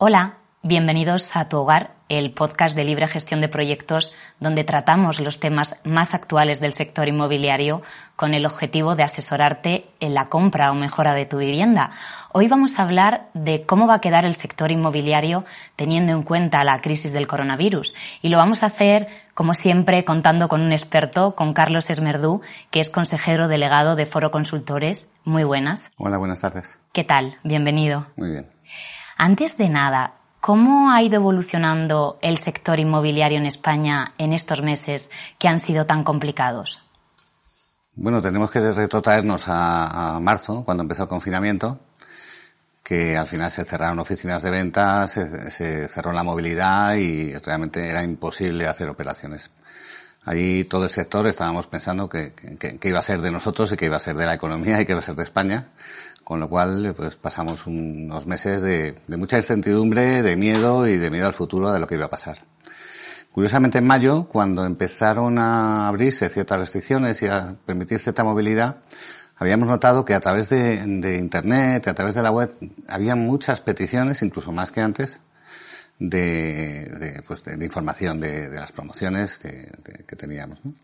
Hola, bienvenidos a Tu Hogar, el podcast de libre gestión de proyectos donde tratamos los temas más actuales del sector inmobiliario con el objetivo de asesorarte en la compra o mejora de tu vivienda. Hoy vamos a hablar de cómo va a quedar el sector inmobiliario teniendo en cuenta la crisis del coronavirus y lo vamos a hacer como siempre contando con un experto, con Carlos Esmerdú, que es consejero delegado de Foro Consultores. Muy buenas. Hola, buenas tardes. ¿Qué tal? Bienvenido. Muy bien. Antes de nada, ¿cómo ha ido evolucionando el sector inmobiliario en España en estos meses que han sido tan complicados? Bueno, tenemos que retrotraernos a, marzo, cuando empezó el confinamiento, que al final se cerraron oficinas de ventas, se, se, cerró la movilidad y realmente era imposible hacer operaciones. Allí todo el sector estábamos pensando que, iba a ser de nosotros y que iba a ser de la economía y que iba a ser de España con lo cual pues pasamos unos meses de, de, mucha incertidumbre, de miedo y de miedo al futuro de lo que iba a pasar. Curiosamente en mayo, cuando empezaron a abrirse ciertas restricciones y a permitir cierta movilidad, habíamos notado que a través de, de Internet, a través de la web, había muchas peticiones, incluso más que antes, de, de, pues de información de, las promociones que, que teníamos. ¿no?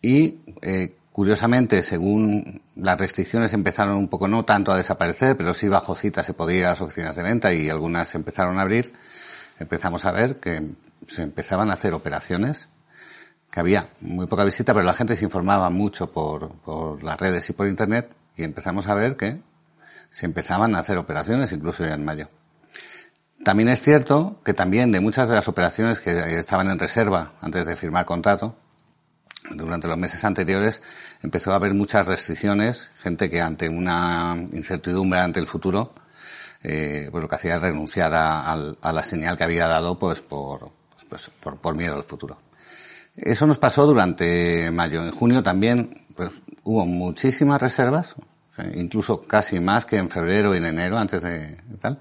Y eh, Curiosamente, según las restricciones empezaron un poco, no tanto a desaparecer, pero sí bajo cita se podía ir a las oficinas de venta y algunas empezaron a abrir, empezamos a ver que se empezaban a hacer operaciones, que había muy poca visita, pero la gente se informaba mucho por, por las redes y por internet y empezamos a ver que se empezaban a hacer operaciones incluso ya en mayo. También es cierto que también de muchas de las operaciones que estaban en reserva antes de firmar contrato, durante los meses anteriores empezó a haber muchas restricciones, gente que ante una incertidumbre ante el futuro, eh, pues lo que hacía es renunciar a, a, a, la señal que había dado pues por, pues, por, por, miedo al futuro. Eso nos pasó durante mayo. En junio también pues, hubo muchísimas reservas, incluso casi más que en febrero y en enero antes de tal.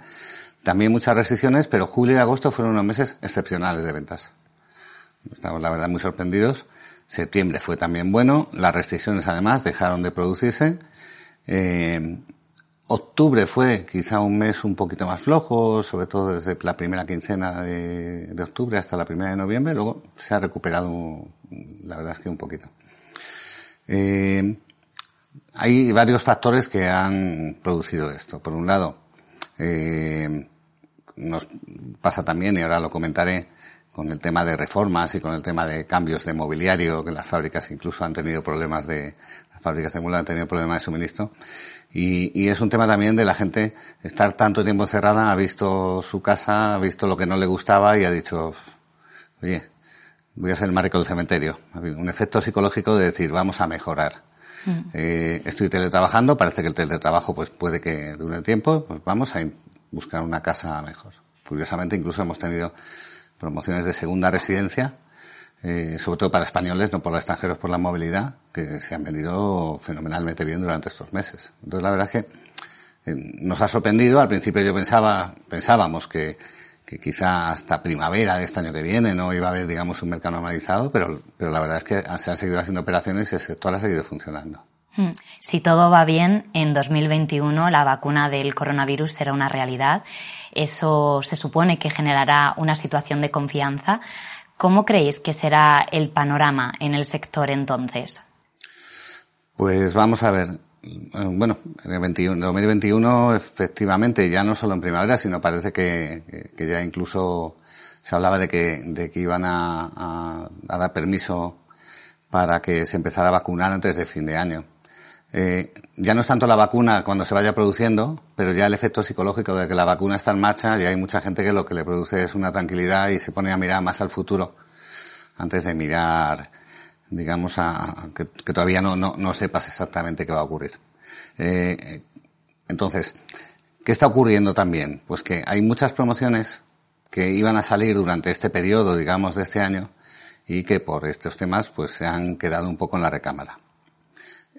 También muchas restricciones, pero julio y agosto fueron unos meses excepcionales de ventas. Estamos la verdad muy sorprendidos Septiembre fue también bueno. Las restricciones además dejaron de producirse. Eh, octubre fue quizá un mes un poquito más flojo, sobre todo desde la primera quincena de, octubre hasta la primera de noviembre. Luego se ha recuperado, la verdad es que un poquito. Eh, hay varios factores que han producido esto. Por un lado, eh, nos pasa también, y ahora lo comentaré, con el tema de reformas y con el tema de cambios de mobiliario, que las fábricas incluso han tenido problemas de, las fábricas de mula han tenido problemas de suministro. Y, y, es un tema también de la gente estar tanto tiempo encerrada, ha visto su casa, ha visto lo que no le gustaba y ha dicho, oye, voy a ser el marco del cementerio. Un efecto psicológico de decir, vamos a mejorar. Mm. Eh, estoy teletrabajando, parece que el teletrabajo pues puede que dure tiempo, pues vamos a buscar una casa mejor. Curiosamente incluso hemos tenido promociones de segunda residencia, eh, sobre todo para españoles, no por los extranjeros, por la movilidad, que se han vendido fenomenalmente bien durante estos meses. Entonces la verdad es que eh, nos ha sorprendido. Al principio yo pensaba, pensábamos que, que quizá hasta primavera de este año que viene no iba a haber, digamos, un mercado normalizado, pero, pero la verdad es que se han seguido haciendo operaciones y el sector ha seguido funcionando. Hmm. Si todo va bien, en 2021 la vacuna del coronavirus será una realidad. Eso se supone que generará una situación de confianza. ¿Cómo creéis que será el panorama en el sector entonces? Pues vamos a ver. Bueno, en el 21, 2021 efectivamente ya no solo en primavera, sino parece que, ya incluso se hablaba de que, de que iban a, a, a dar permiso para que se empezara a vacunar antes de fin de año. Eh, ya no es tanto la vacuna cuando se vaya produciendo, pero ya el efecto psicológico de que la vacuna está en marcha y hay mucha gente que lo que le produce es una tranquilidad y se pone a mirar más al futuro antes de mirar digamos, a, que, todavía no, no, no, sepas exactamente qué va a ocurrir. Eh, entonces, ¿qué está ocurriendo también? Pues que hay muchas promociones que iban a salir durante este periodo, digamos, de este año, y que por estos temas, pues se han quedado un poco en la recámara.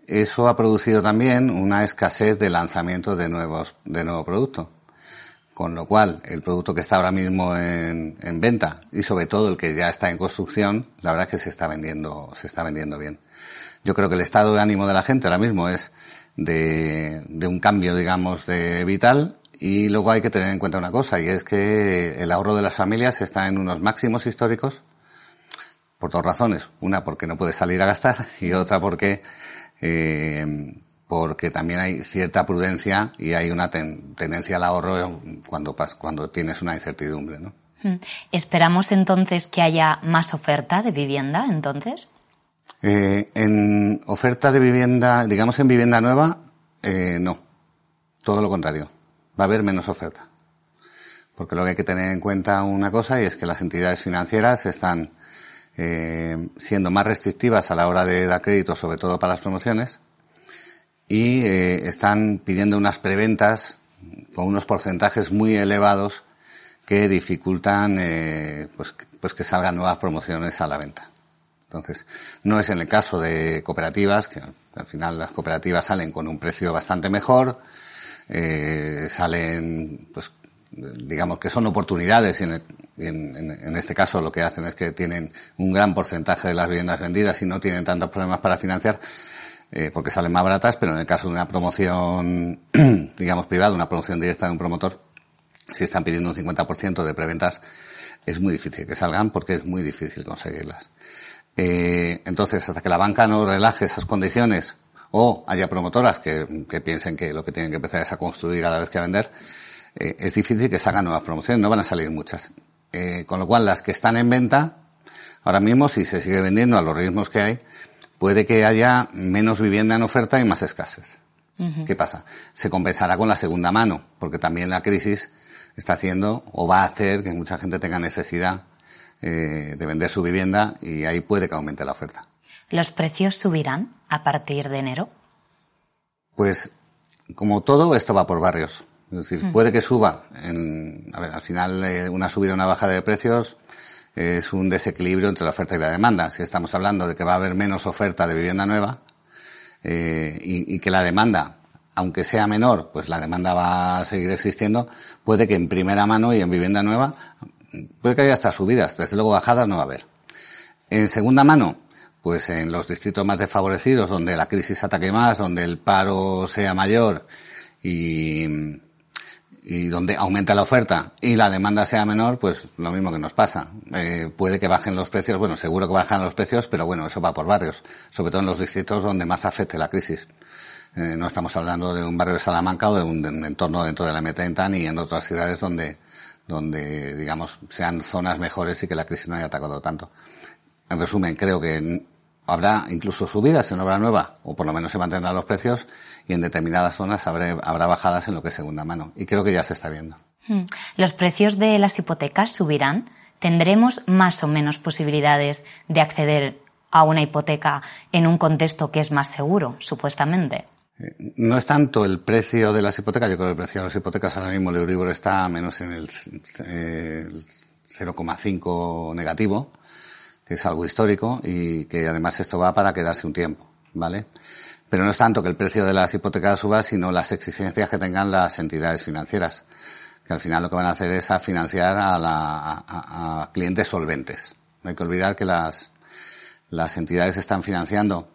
Eso ha producido también una escasez de lanzamiento de nuevos, de nuevo producto. Con lo cual, el producto que está ahora mismo en, en, venta y sobre todo el que ya está en construcción, la verdad es que se está vendiendo, se está vendiendo bien. Yo creo que el estado de ánimo de la gente ahora mismo es de, de un cambio, digamos, de vital y luego hay que tener en cuenta una cosa y es que el ahorro de las familias está en unos máximos históricos por dos razones. Una porque no puede salir a gastar y otra porque eh, porque también hay cierta prudencia y hay una tendencia al ahorro cuando, cuando tienes una incertidumbre, ¿no? Hmm. ¿Esperamos entonces que haya más oferta de vivienda entonces? Eh, en oferta de vivienda, digamos en vivienda nueva, eh, no. Todo lo contrario. Va a haber menos oferta. Porque lo que hay que tener en cuenta una cosa y es que las entidades financieras están eh, siendo más restrictivas a la hora de dar crédito, sobre todo para las promociones, y eh, están pidiendo unas preventas con unos porcentajes muy elevados que dificultan eh, pues, pues que salgan nuevas promociones a la venta. Entonces, no es en el caso de cooperativas, que al final las cooperativas salen con un precio bastante mejor, eh, salen, pues, digamos que son oportunidades y en, en, este caso lo que hacen es que tienen un gran porcentaje de las viviendas vendidas y no tienen tantos problemas para financiar, eh, porque salen más baratas, pero en el caso de una promoción, digamos, privada, una promoción directa de un promotor, si están pidiendo un 50% de preventas, es muy difícil que salgan porque es muy difícil conseguirlas. Eh, entonces, hasta que la banca no relaje esas condiciones o haya promotoras que, piensen que lo que tienen que empezar es a construir a la vez que a vender, eh, es difícil que salgan nuevas promociones, no van a salir muchas. Con lo cual, las que están en venta, ahora mismo, si se sigue vendiendo a los ritmos que hay, puede que haya menos vivienda en oferta y más escasez. ¿Qué pasa? Se compensará con la segunda mano, porque también la crisis está haciendo o va a hacer que mucha gente tenga necesidad eh, de vender su vivienda y ahí puede que aumente la oferta. ¿Los precios subirán a partir de enero? Pues, como todo, esto va por barrios. Es decir, puede que suba. En, a ver, al final, eh, una subida o una bajada de precios es un desequilibrio entre la oferta y la demanda. Si estamos hablando de que va a haber menos oferta de vivienda nueva eh, y, que la demanda, aunque sea menor, pues la demanda va a seguir existiendo, puede que en primera mano y en vivienda nueva puede que haya hasta subidas, desde luego bajadas no va a haber. En segunda mano, pues en los distritos más desfavorecidos, donde la crisis ataque más, donde el paro sea mayor y, y donde aumenta la oferta y la demanda sea menor, pues lo mismo que nos pasa. Eh, puede que bajen los precios, bueno, seguro que bajan los precios, pero bueno, eso va por barrios, sobre todo en los distritos donde más afecte la crisis. Eh, no estamos hablando de un barrio de Salamanca o de un, entorno dentro de la M30 ni en otras ciudades donde, donde, digamos, sean zonas mejores y que la crisis no haya atacado tanto. En resumen, creo que habrá incluso subidas en obra nueva, o por lo menos se mantendrán los precios, y en determinadas zonas habrá, bajadas en lo que es segunda mano. Y creo que ya se está viendo. Hmm. ¿Los precios de las hipotecas subirán? ¿Tendremos más o menos posibilidades de acceder a una hipoteca en un contexto que es más seguro, supuestamente? Eh, no es tanto el precio de las hipotecas, yo creo que el precio de las hipotecas ahora mismo el Euribor está menos en el, el 0,5 negativo, que es algo histórico y que además esto va para quedarse un tiempo, ¿vale? Pero no es tanto que el precio de las hipotecas suba, sino las exigencias que tengan las entidades financieras, que al final lo que van a hacer es a financiar a, la, a, clientes solventes. No hay que olvidar que las, las entidades están financiando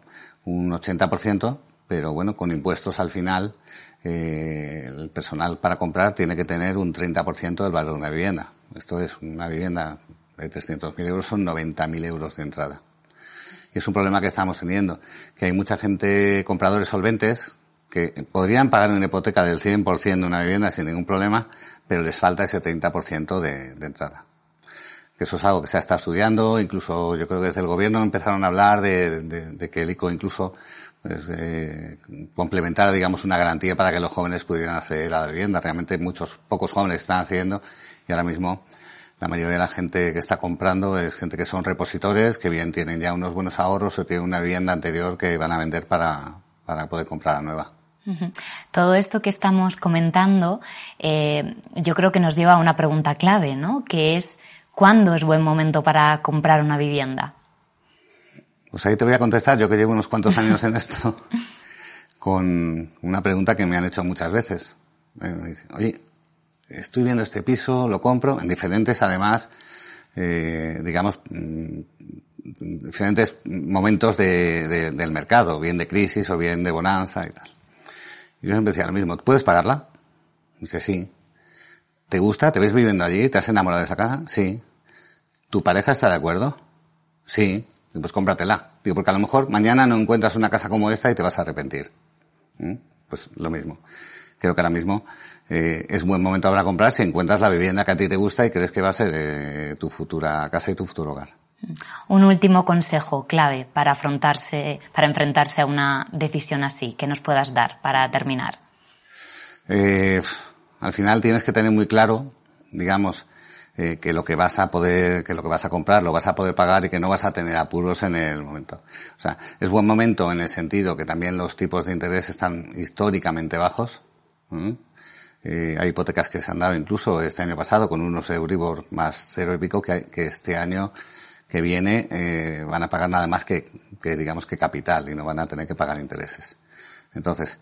un 80%, pero bueno, con impuestos al final, eh, el personal para comprar tiene que tener un 30% del valor de una vivienda. Esto es una vivienda de 300.000 euros, son 90.000 euros de entrada. Y es un problema que estamos teniendo, que hay mucha gente, compradores solventes, que podrían pagar una hipoteca del 100% de una vivienda sin ningún problema, pero les falta ese 30% de, de entrada. Que eso es algo que se está estudiando, incluso yo creo que desde el gobierno empezaron a hablar de, que el ICO incluso pues, eh, complementara, digamos, una garantía para que los jóvenes pudieran acceder a la vivienda. Realmente muchos, pocos jóvenes están accediendo y ahora mismo la mayoría de la gente que está comprando es gente que son repositores, que bien tienen ya unos buenos ahorros o tienen una vivienda anterior que van a vender para, para poder comprar la nueva. Todo esto que estamos comentando, eh, yo creo que nos lleva a una pregunta clave, ¿no? Que es, ¿cuándo es buen momento para comprar una vivienda? Pues ahí te voy a contestar, yo que llevo unos cuantos años en esto, con una pregunta que me han hecho muchas veces. Oye, estoy viendo este piso, lo compro, en diferentes, además, eh, digamos, mm, diferentes momentos de, del mercado, bien de crisis o bien de bonanza y tal. Y yo siempre decía lo mismo, ¿puedes pagarla? dice, sí. ¿Te gusta? ¿Te ves viviendo allí? ¿Te has enamorado de esa casa? Sí. ¿Tu pareja está de acuerdo? Sí. Pues cómpratela. Digo, porque a lo mejor mañana no encuentras una casa como esta y te vas a arrepentir. ¿Mm? Pues lo mismo. Creo que ahora mismo eh, es buen momento para comprar si encuentras la vivienda que a ti te gusta y crees que va a ser eh, tu futura casa y tu futuro hogar. Un último consejo clave para afrontarse, para enfrentarse a una decisión así, que nos puedas dar para terminar. Eh, al final tienes que tener muy claro, digamos, eh, que lo que vas a poder, que lo que vas a comprar lo vas a poder pagar y que no vas a tener apuros en el momento. O sea, es buen momento en el sentido que también los tipos de interés están históricamente bajos. Eh, hay hipotecas que se han dado incluso este año pasado con unos Euribor más cero y pico que, que este año que viene eh, van a pagar nada más que, que, digamos que capital y no van a tener que pagar intereses. Entonces,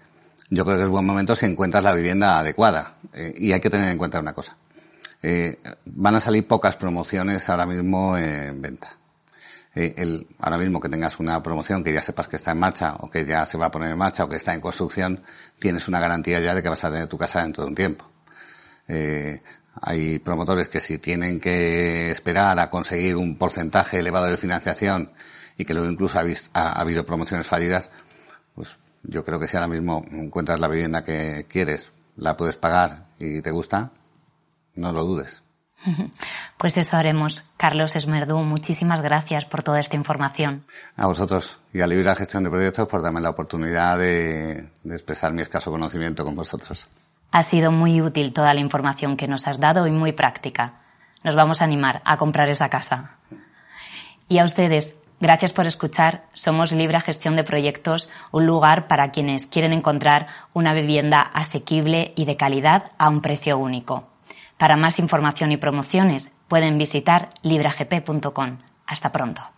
yo creo que es buen momento si encuentras la vivienda adecuada eh, y hay que tener en cuenta una cosa. Eh, van a salir pocas promociones ahora mismo en venta. Eh, el, ahora mismo que tengas una promoción que ya sepas que está en marcha o que ya se va a poner en marcha o que está en construcción, tienes una garantía ya de que vas a tener tu casa dentro de un tiempo. Eh, hay promotores que si tienen que esperar a conseguir un porcentaje elevado de financiación y que luego incluso ha, ha, habido promociones fallidas, pues yo creo que si ahora mismo encuentras la vivienda que quieres, la puedes pagar y te gusta, no lo dudes. Pues eso haremos. Carlos Esmerdú, muchísimas gracias por toda esta información. A vosotros y a Libre Gestión de Proyectos por darme la oportunidad de, de expresar mi escaso conocimiento con vosotros. Ha sido muy útil toda la información que nos has dado y muy práctica. Nos vamos a animar a comprar esa casa. Y a ustedes, gracias por escuchar. Somos Libre Gestión de Proyectos, un lugar para quienes quieren encontrar una vivienda asequible y de calidad a un precio único. Para más información y promociones pueden visitar libragp.com. Hasta pronto.